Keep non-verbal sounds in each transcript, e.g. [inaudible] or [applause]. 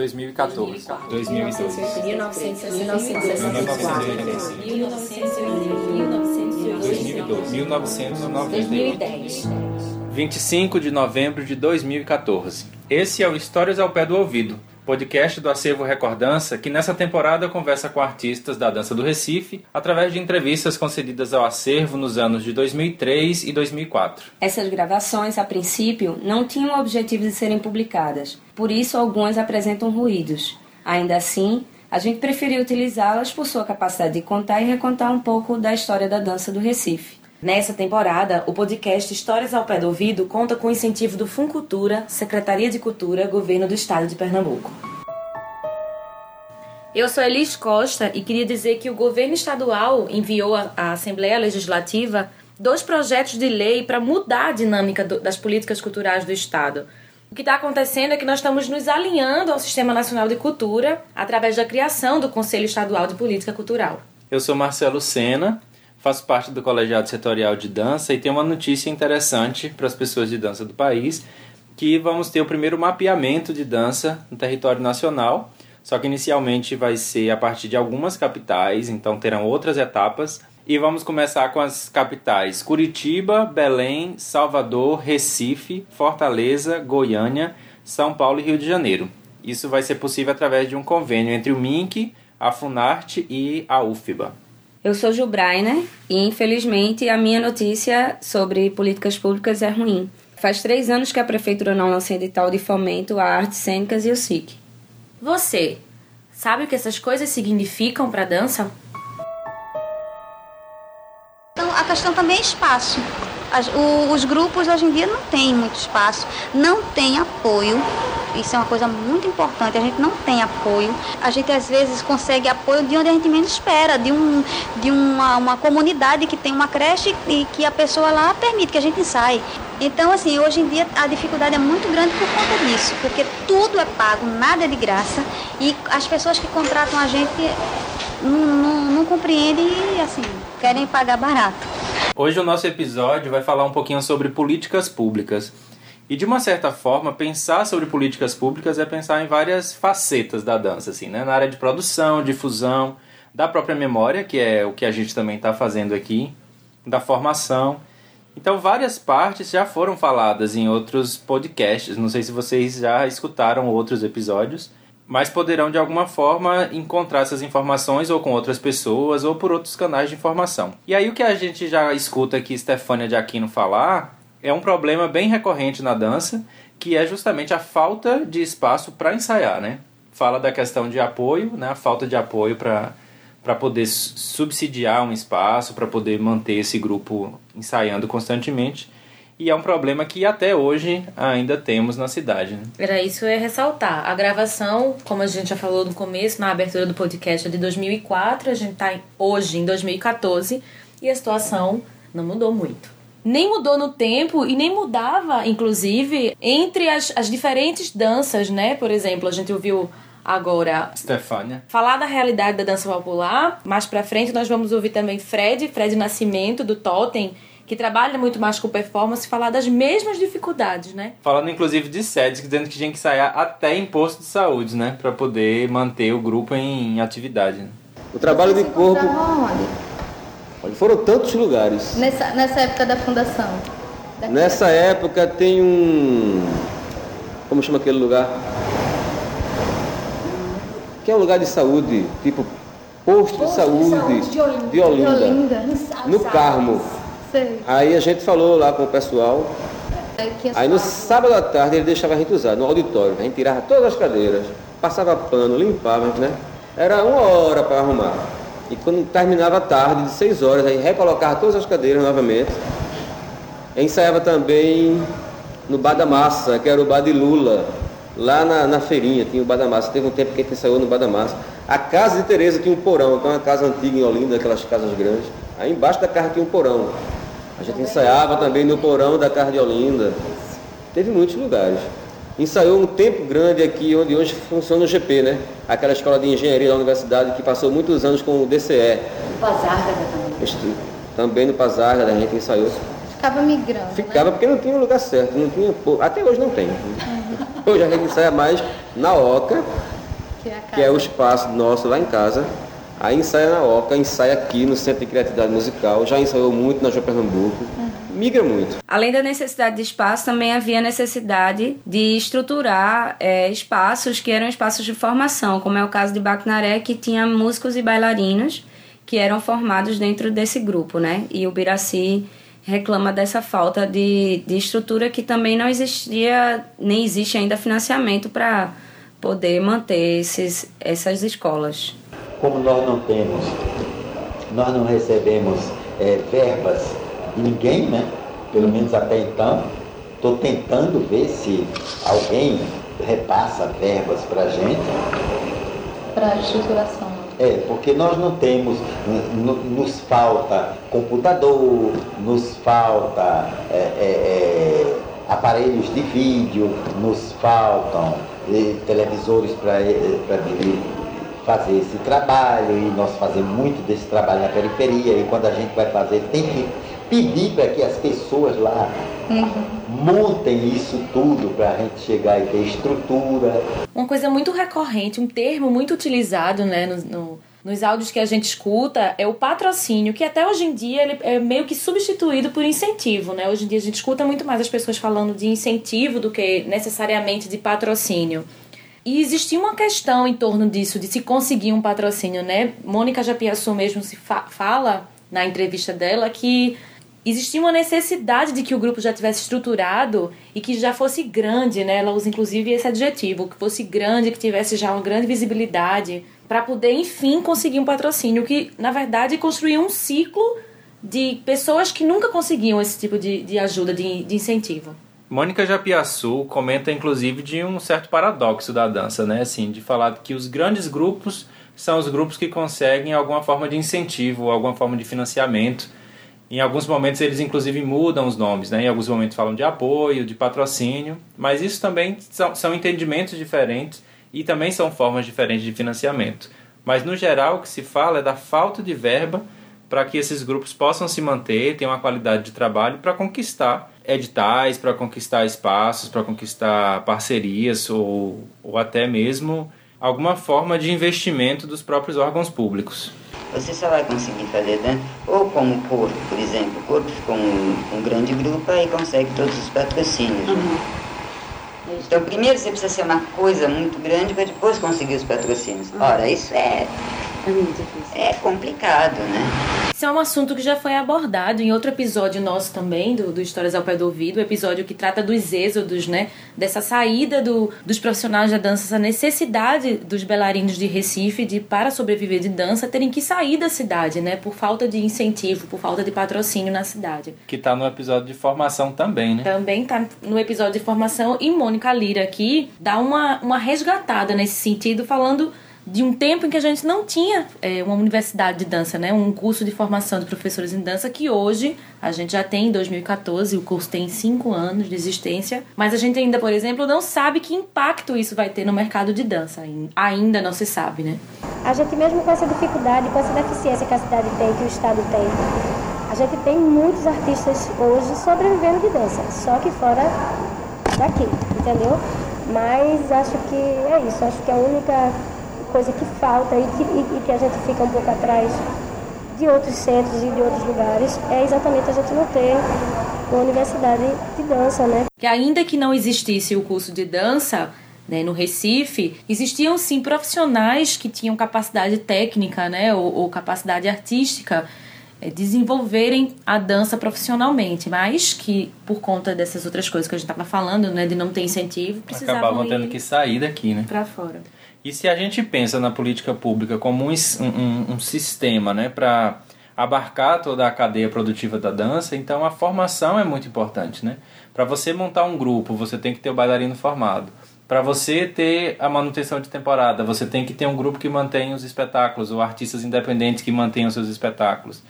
2014. 2002. 1986. 1998. 25 de novembro de 2014. Esse é o Histórias ao Pé do Ouvido, podcast do Acervo Recordança, que nessa temporada conversa com artistas da dança do Recife através de entrevistas concedidas ao acervo nos anos de 2003 e 2004. Essas gravações, a princípio, não tinham o objetivo de serem publicadas, por isso algumas apresentam ruídos. Ainda assim, a gente preferiu utilizá-las por sua capacidade de contar e recontar um pouco da história da dança do Recife. Nessa temporada, o podcast Histórias ao Pé do Ouvido conta com o incentivo do Funcultura, Secretaria de Cultura, Governo do Estado de Pernambuco. Eu sou Elis Costa e queria dizer que o governo estadual enviou à Assembleia Legislativa dois projetos de lei para mudar a dinâmica do, das políticas culturais do Estado. O que está acontecendo é que nós estamos nos alinhando ao Sistema Nacional de Cultura através da criação do Conselho Estadual de Política Cultural. Eu sou Marcelo Sena, faço parte do Colegiado Setorial de Dança e tenho uma notícia interessante para as pessoas de dança do país, que vamos ter o primeiro mapeamento de dança no território nacional, só que inicialmente vai ser a partir de algumas capitais, então terão outras etapas. E vamos começar com as capitais Curitiba, Belém, Salvador, Recife, Fortaleza, Goiânia, São Paulo e Rio de Janeiro. Isso vai ser possível através de um convênio entre o MINC, a Funarte e a UFBA. Eu sou Ju Brainer e, infelizmente, a minha notícia sobre políticas públicas é ruim. Faz três anos que a Prefeitura não lança edital de fomento a artes cênicas e o SIC. Você sabe o que essas coisas significam para a dança? Então, a questão também é espaço. As, o, os grupos hoje em dia não têm muito espaço, não tem apoio. Isso é uma coisa muito importante. A gente não tem apoio. A gente às vezes consegue apoio de onde a gente menos espera, de, um, de uma, uma comunidade que tem uma creche e que a pessoa lá permite que a gente ensaie. Então, assim, hoje em dia a dificuldade é muito grande por conta disso, porque tudo é pago, nada é de graça e as pessoas que contratam a gente não, não, não compreendem e, assim, querem pagar barato. Hoje o nosso episódio vai falar um pouquinho sobre políticas públicas. E de uma certa forma, pensar sobre políticas públicas é pensar em várias facetas da dança, assim, né? Na área de produção, difusão, da própria memória, que é o que a gente também está fazendo aqui, da formação. Então, várias partes já foram faladas em outros podcasts. Não sei se vocês já escutaram outros episódios, mas poderão de alguma forma encontrar essas informações ou com outras pessoas ou por outros canais de informação. E aí, o que a gente já escuta aqui Stefânia de Aquino falar é um problema bem recorrente na dança, que é justamente a falta de espaço para ensaiar, né? Fala da questão de apoio, né? A falta de apoio para para poder subsidiar um espaço, para poder manter esse grupo ensaiando constantemente. E é um problema que até hoje ainda temos na cidade. Né? Era isso eu ia ressaltar. A gravação, como a gente já falou no começo, na abertura do podcast, é de 2004. A gente está hoje em 2014 e a situação não mudou muito. Nem mudou no tempo e nem mudava, inclusive, entre as, as diferentes danças, né? Por exemplo, a gente ouviu agora Stefânia. falar da realidade da dança popular. Mais pra frente nós vamos ouvir também Fred, Fred Nascimento, do Totem, que trabalha muito mais com performance, falar das mesmas dificuldades, né? Falando inclusive de sedes, dizendo que tinha que ensaiar até em posto de saúde, né? Pra poder manter o grupo em atividade. Né? O trabalho de corpo. Olha, Foram tantos lugares. Nessa, nessa época da fundação. Nessa época tem um. Como chama aquele lugar? Que é um lugar de saúde, tipo posto, de saúde, de Olinda. de Olinda, De Olinda, no- Carmo. Sei. Aí a gente falou lá com o pessoal. É que Aí no sábado à tarde ele deixava a gente usar, no auditório. A gente tirava todas as cadeiras, passava pano, limpava, né? Era uma hora para arrumar. E quando terminava tarde, de seis horas, aí recolocava todas as cadeiras novamente. Ensaiava também no Bar da Massa, que era o Bar de Lula, lá na, na feirinha, tinha o Bar da Massa. Teve um tempo que a gente ensaiou no Bar da Massa. A casa de Tereza tinha um porão, que é uma casa antiga em Olinda, aquelas casas grandes. Aí embaixo da casa tinha um porão. A gente ensaiava também no porão da casa de Olinda. Teve muitos lugares. Ensaiou um tempo grande aqui, onde hoje funciona o GP, né? Aquela escola de engenharia da universidade que passou muitos anos com o DCE. Bazarda também. Este- Também no Pazarga, a gente ensaiou. Ficava migrando. Ficava porque não tinha lugar certo, não tinha. Até hoje não tem. Hoje a gente ensaia mais na Oca, Que é que é o espaço nosso lá em casa. Aí ensaia na Oca, ensaia aqui no Centro de Criatividade Musical, já ensaiou muito na João Pernambuco, migra muito. Além da necessidade de espaço, também havia necessidade de estruturar é, espaços que eram espaços de formação, como é o caso de Bacnaré, que tinha músicos e bailarinos que eram formados dentro desse grupo, né? E o Biraci reclama dessa falta de, de estrutura que também não existia, nem existe ainda financiamento para poder manter esses, essas escolas. como nós não temos, nós não recebemos eh, verbas de ninguém, né? Pelo menos até então. Estou tentando ver se alguém repassa verbas para a gente. Para estruturação. É, porque nós não temos, nos falta computador, nos falta é, é, é, aparelhos de vídeo, nos faltam televisores para fazer esse trabalho e nós fazemos muito desse trabalho na periferia e quando a gente vai fazer tem que pedir para que as pessoas lá montem isso tudo para a gente chegar e ter estrutura, Uma coisa muito recorrente, um termo muito utilizado né, no, no- nos áudios que a gente escuta é o patrocínio, que até hoje em dia ele é meio que substituído por incentivo. Né? Hoje em dia a gente escuta muito mais as pessoas falando de incentivo do que necessariamente de patrocínio. E existia uma questão em torno disso, de se conseguir um patrocínio, né? Mônica Japiaçu mesmo se fa- fala na entrevista dela que existia uma necessidade de que o grupo já tivesse estruturado e que já fosse grande, né? Ela usa inclusive esse adjetivo, que fosse grande, que tivesse já uma grande visibilidade, para poder enfim conseguir um patrocínio, que na verdade construía um ciclo de pessoas que nunca conseguiam esse tipo de, de ajuda, de, de incentivo. Mônica Japiaçu comenta inclusive de um certo paradoxo da dança, né? Assim, de falar que os grandes grupos são os grupos que conseguem alguma forma de incentivo, alguma forma de financiamento. Em alguns momentos eles inclusive mudam os nomes, né? Em alguns momentos falam de apoio, de patrocínio, mas isso também são, são entendimentos diferentes e também são formas diferentes de financiamento. Mas no geral o que se fala é da falta de verba para que esses grupos possam se manter, tenham uma qualidade de trabalho para conquistar editais, para conquistar espaços, para conquistar parcerias ou, ou até mesmo alguma forma de investimento dos próprios órgãos públicos. Você só vai conseguir fazer dança, ou como o corpo, por exemplo, o corpo ficou um, um grande grupo aí consegue todos os patrocínios. né? Então primeiro você precisa ser uma coisa muito grande para depois conseguir os patrocínios. Ora, isso é, É muito difícil. é complicado, né? Isso é um assunto que já foi abordado em outro episódio nosso também, do, do Histórias ao Pé do Ouvido, o episódio que trata dos êxodos, né? Dessa saída do, dos profissionais da dança, essa necessidade dos bailarinos de Recife de, para sobreviver de dança, terem que sair da cidade, né? Por falta de incentivo, por falta de patrocínio na cidade. Que está no episódio de formação também, né? Também tá no episódio de formação e Mônica Lira aqui dá uma, uma resgatada nesse sentido, falando de um tempo em que a gente não tinha é, uma universidade de dança, né? Um curso de formação de professores em dança que hoje a gente já tem em 2014, o curso tem cinco anos de existência, mas a gente ainda, por exemplo, não sabe que impacto isso vai ter no mercado de dança. Ainda não se sabe, né? A gente mesmo com essa dificuldade, com essa deficiência que a cidade tem, que o estado tem, a gente tem muitos artistas hoje sobrevivendo de dança, só que fora daqui, entendeu? Mas acho que é isso, acho que a única coisa que falta e que, e- e que a gente fica um pouco atrás de outros centros e de outros lugares é exatamente a gente não ter uma universidade de dança, né? que ainda que não existisse o curso de dança né, no Recife, existiam sim profissionais que tinham capacidade técnica né, ou, ou capacidade artística eh, desenvolverem a dança profissionalmente, mas que por conta dessas outras coisas que a gente estava falando, né, de não ter incentivo, precisavam Acabavam tendo que sair daqui, né? para fora. E se a gente pensa na política pública como um, um- um- sistema né, para abarcar toda a cadeia produtiva da dança, então a formação é muito importante. Né? Para você montar um grupo, você tem que ter o bailarino formado. Para você ter a manutenção de temporada, você tem que ter um grupo que mantenha os espetáculos, ou artistas independentes que mantenham seus espetáculos.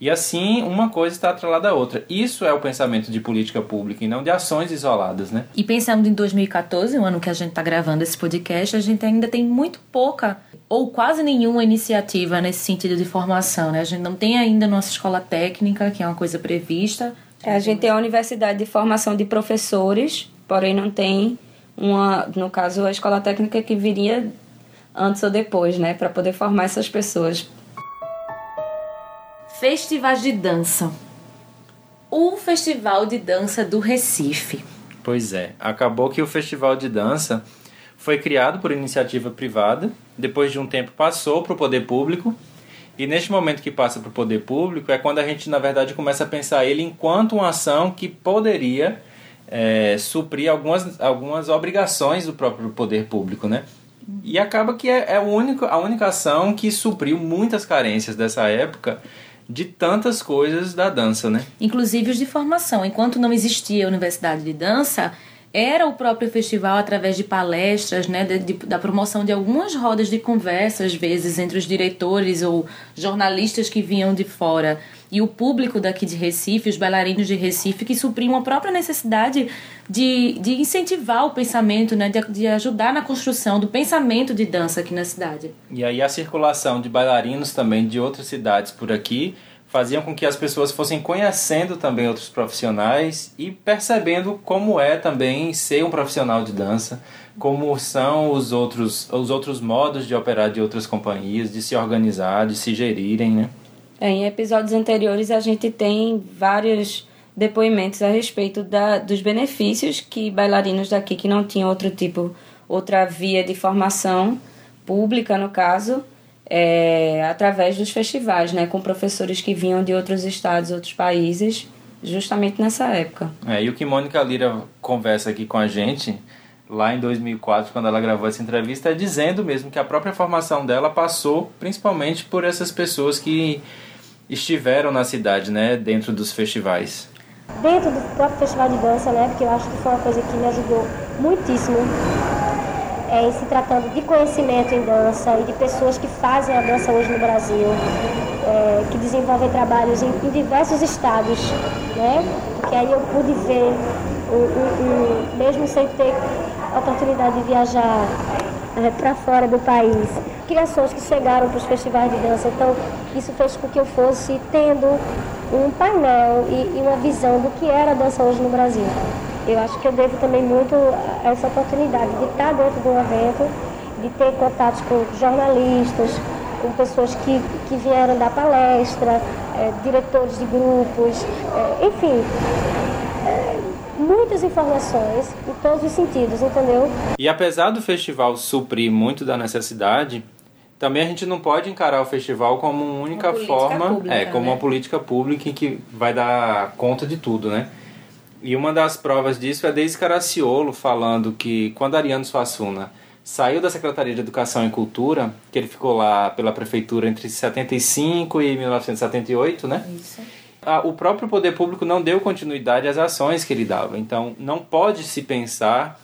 E assim, uma coisa está atrelada à outra. Isso é o pensamento de política pública e não de ações isoladas, né? E pensando em 2014, o ano que a gente está gravando esse podcast, a gente ainda tem muito pouca ou quase nenhuma iniciativa nesse sentido de formação, né? A gente não tem ainda nossa escola técnica, que é uma coisa prevista. É, a gente tem a Universidade de Formação de Professores, porém não tem uma, no caso, a escola técnica que viria antes ou depois, né, para poder formar essas pessoas. Festivais de dança. O Festival de Dança do Recife. Pois é, acabou que o Festival de Dança foi criado por iniciativa privada, depois de um tempo passou para o poder público, e neste momento que passa para o poder público é quando a gente, na verdade, começa a pensar ele enquanto uma ação que poderia é, suprir algumas, algumas obrigações do próprio poder público, né? E acaba que é, é o único, a única ação que supriu muitas carências dessa época de tantas coisas da dança, né? Inclusive os de formação. Enquanto não existia a universidade de dança, era o próprio festival através de palestras, né, de, de, da promoção de algumas rodas de conversa, às vezes, entre os diretores ou jornalistas que vinham de fora e o público daqui de Recife, os bailarinos de Recife, que supriam a própria necessidade de, de incentivar o pensamento, né, de, de ajudar na construção do pensamento de dança aqui na cidade. E aí a circulação de bailarinos também de outras cidades por aqui faziam com que as pessoas fossem conhecendo também outros profissionais e percebendo como é também ser um profissional de dança, como são os outros, os outros modos de operar de outras companhias, de se organizar, de se gerirem, né? É, em episódios anteriores a gente tem vários depoimentos a respeito da, dos benefícios que bailarinos daqui que não tinham outro tipo, outra via de formação pública no caso, é, através dos festivais, né, com professores que vinham de outros estados, outros países, justamente nessa época. É, e o que Mônica Lira conversa aqui com a gente, lá em 2004, quando ela gravou essa entrevista, é dizendo mesmo que a própria formação dela passou principalmente por essas pessoas que estiveram na cidade, né, dentro dos festivais. Dentro do próprio festival de dança, né, porque eu acho que foi uma coisa que me ajudou muitíssimo é, em se tratando de conhecimento em dança e de pessoas que fazem a dança hoje no Brasil, é, que desenvolvem trabalhos em, em, diversos estados, né? Porque aí eu pude ver, mesmo sem ter oportunidade de viajar é, para fora do país, criações que chegaram para os festivais de dança. Então, isso fez com que eu fosse tendo um painel e, e uma visão do que era a dança hoje no Brasil. Eu acho que eu devo também muito a essa oportunidade de estar dentro de um evento, de ter contatos com jornalistas, com pessoas que, que vieram dar palestra, é, diretores de grupos, é, enfim. É, muitas informações em todos os sentidos, entendeu? E apesar do festival suprir muito da necessidade, também a gente não pode encarar o festival como uma única uma forma, pública, é, como né? uma política pública que vai dar conta de tudo, né? E uma das provas disso é Deise Caraciolo falando que quando Ariano Suassuna saiu da Secretaria de Educação e Cultura, que ele ficou lá pela prefeitura entre 75 e 1978, né? Isso. o próprio poder público não deu continuidade às ações que ele dava. Então, não pode se pensar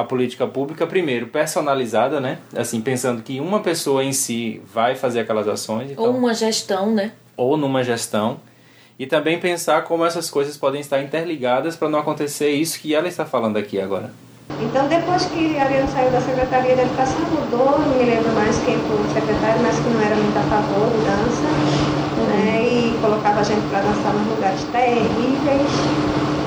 a política pública primeiro personalizada, né? Assim, pensando que uma pessoa em si vai fazer aquelas ações. Então, ou uma gestão, né? Ou numa gestão e também pensar como essas coisas podem estar interligadas para não acontecer isso que ela está falando aqui agora. Então, depois que a Ariane saiu da Secretaria de Educação, mudou, não me lembro mais quem foi o secretário, mas que não era muito a favor de dança, né, e colocava a gente para dançar nos lugares terríveis,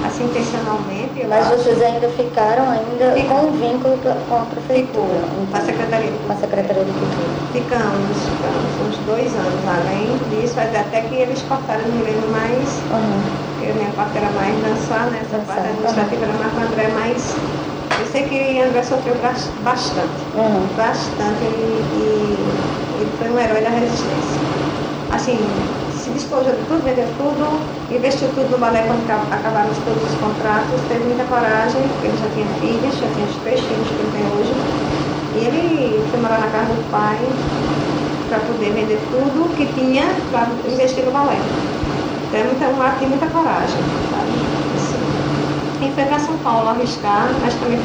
assim, intencionalmente. Mas vocês ainda ficaram ainda com um vínculo com a prefeitura? Com a Secretaria de Com a Secretaria de Cultura. Ficamos, ficamos uns dois anos. Além disso, até que eles cortaram, não me lembro mais. Uhum. Eu, minha parte era mais dançar, né? Essa parte administrativa uhum. era mais com o André, mas eu sei que André sofreu bastante. Uhum. Bastante. E, ele foi um herói da resistência. Assim, se despojou de tudo, vendeu tudo, investiu tudo no balé quando acabaram todos os contratos, teve muita coragem, ele já tinha filhos, já tinha os três filhos que ele tem hoje. E ele foi morar na casa do pai para poder vender tudo que tinha para investir no balé. Então é muita, um de muita coragem, sabe? Assim. E foi para São Paulo arriscar, mas também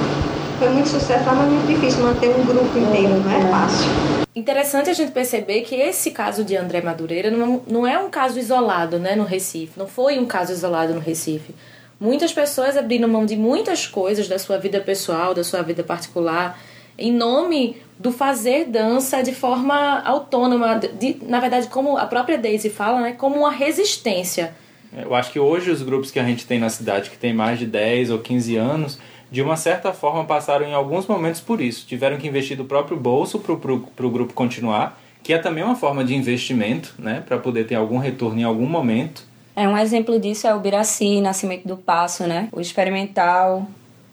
foi muito sucesso, mas muito difícil manter um grupo inteiro, não é fácil. Interessante a gente perceber que esse caso de André Madureira não, não é um caso isolado né, no Recife, não foi um caso isolado no Recife. Muitas pessoas abriram mão de muitas coisas da sua vida pessoal, da sua vida particular, em nome do fazer dança de forma autônoma, de, na verdade, como a própria Daisy fala, né, como uma resistência. Eu acho que hoje os grupos que a gente tem na cidade, que tem mais de 10 ou 15 anos, de uma certa forma passaram em alguns momentos por isso. Tiveram que investir do próprio bolso para o grupo continuar, que é também uma forma de investimento, né, para poder ter algum retorno em algum momento. É um exemplo disso é o Biraci, Nascimento do Passo, né? O experimental.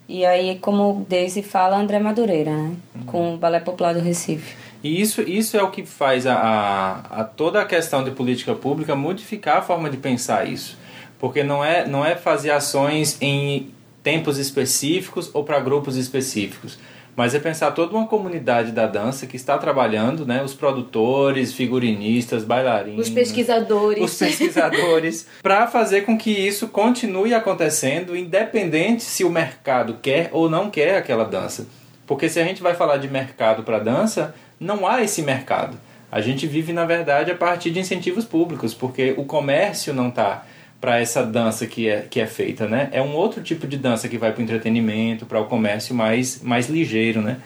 E aí, como o Daisy fala, André Madureira, né? Uhum. Com o Balé Popular do Recife. E isso, isso é o que faz a, a, a, toda a questão de política pública modificar a forma de pensar isso. Porque não é, não é fazer ações em tempos específicos ou para grupos específicos, mas é pensar toda uma comunidade da dança que está trabalhando, né? Os produtores, figurinistas, bailarinos, os pesquisadores, os pesquisadores, [laughs] para fazer com que isso continue acontecendo, independente se o mercado quer ou não quer aquela dança. Porque se a gente vai falar de mercado para dança, não há esse mercado. A gente vive, na verdade, a partir de incentivos públicos, porque o comércio não está para essa dança que é, que é feita, né? É um outro tipo de dança que vai para o entretenimento, para o comércio mais, mais ligeiro, né?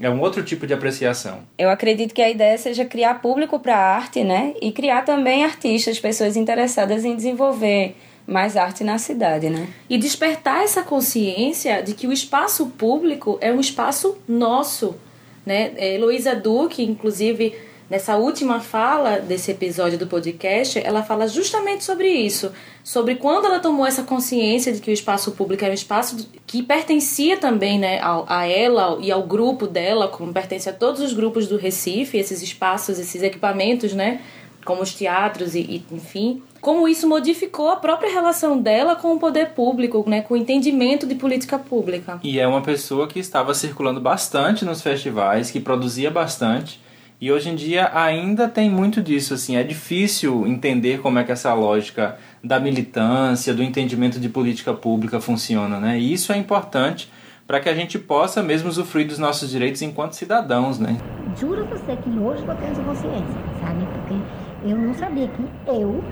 É um outro tipo de apreciação. Eu acredito que a ideia seja criar público para a arte, né? E criar também artistas, pessoas interessadas em desenvolver mais arte na cidade, né? E despertar essa consciência de que o espaço público é um espaço nosso, né? É, Heloísa Duque, inclusive, nessa última fala desse episódio do podcast, ela fala justamente sobre isso, sobre quando ela tomou essa consciência de que o espaço público é um espaço que pertencia também, né, a, a ela e ao grupo dela, como pertence a todos os grupos do Recife, esses espaços, esses equipamentos, né, como os teatros e, e, enfim, como isso modificou a própria relação dela com o poder público, né, com o entendimento de política pública. E é uma pessoa que estava circulando bastante nos festivais, que produzia bastante. E hoje em dia ainda tem muito disso, assim, é difícil entender como é que essa lógica da militância, do entendimento de política pública funciona, né? E isso é importante para que a gente possa mesmo usufruir dos nossos direitos enquanto cidadãos, né? Juro você que hoje eu tenho essa consciência, sabe? Porque eu não sabia que eu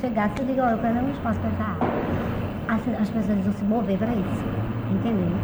chegasse e digo, olha, eu quero um espaço para essa As, as pessoas vão se mover para isso, entendeu?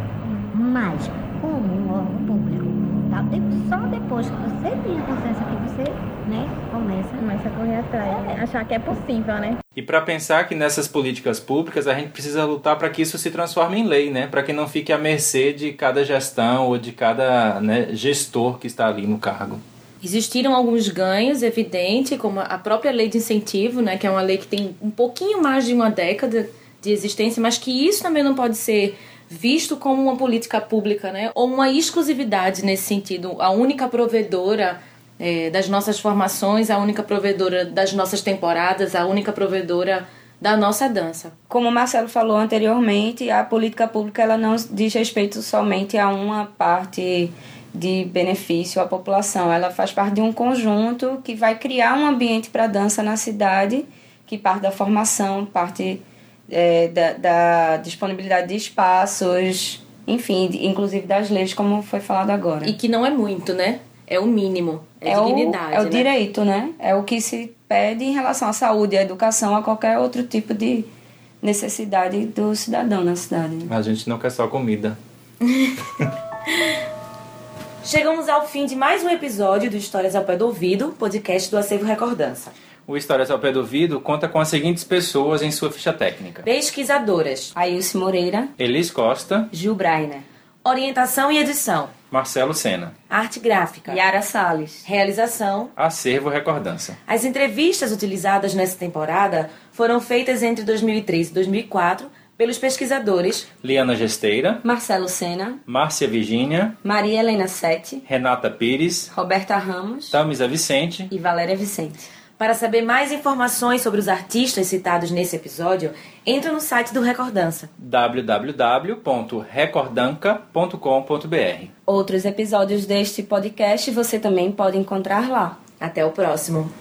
Mas, como um órgão público, tá? só depois que você tem a consciência que você, né, começa... Começa a correr atrás, é. achar que é possível, né? E para pensar que nessas políticas públicas a gente precisa lutar para que isso se transforme em lei, né? Para que não fique à mercê de cada gestão ou de cada né, gestor que está ali no cargo. Existiram alguns ganhos, evidente, como a própria lei de incentivo, né, que é uma lei que tem um pouquinho mais de uma década de existência, mas que isso também não pode ser visto como uma política pública, né, ou uma exclusividade nesse sentido, a única provedora é, das nossas formações, a única provedora das nossas temporadas, a única provedora da nossa dança. Como o Marcelo falou anteriormente, a política pública ela não diz respeito somente a uma parte de benefício à população. Ela faz parte de um conjunto que vai criar um ambiente para dança na cidade, que parte da formação, parte é, da, da, disponibilidade de espaços, enfim, inclusive das leis, como foi falado agora. E que não é muito, né? É o mínimo, é, é dignidade. O, é o né? direito, né? É o que se pede em relação à saúde, à educação, a qualquer outro tipo de necessidade do cidadão na cidade. A gente não quer só comida. [laughs] Chegamos ao fim de mais um episódio do Histórias ao Pé do Ouvido, podcast do Acervo Recordança. O Histórias ao Pé do Ouvido conta com as seguintes pessoas em sua ficha técnica: pesquisadoras Ailce Moreira, Elis Costa, Gil Brainer, orientação e edição Marcelo Sena, arte gráfica Yara Sales, realização Acervo Recordança. As entrevistas utilizadas nessa temporada foram feitas entre 2003 e 2004 pelos pesquisadores Liana Gesteira, Marcelo Sena, Márcia Virgínia, Maria Helena Sete, Renata Pires, Roberta Ramos, Tamisa Vicente e Valéria Vicente. Para saber mais informações sobre os artistas citados nesse episódio, entre no site do Recordança www.recordanca.com.br. Outros episódios deste podcast você também pode encontrar lá. Até o próximo.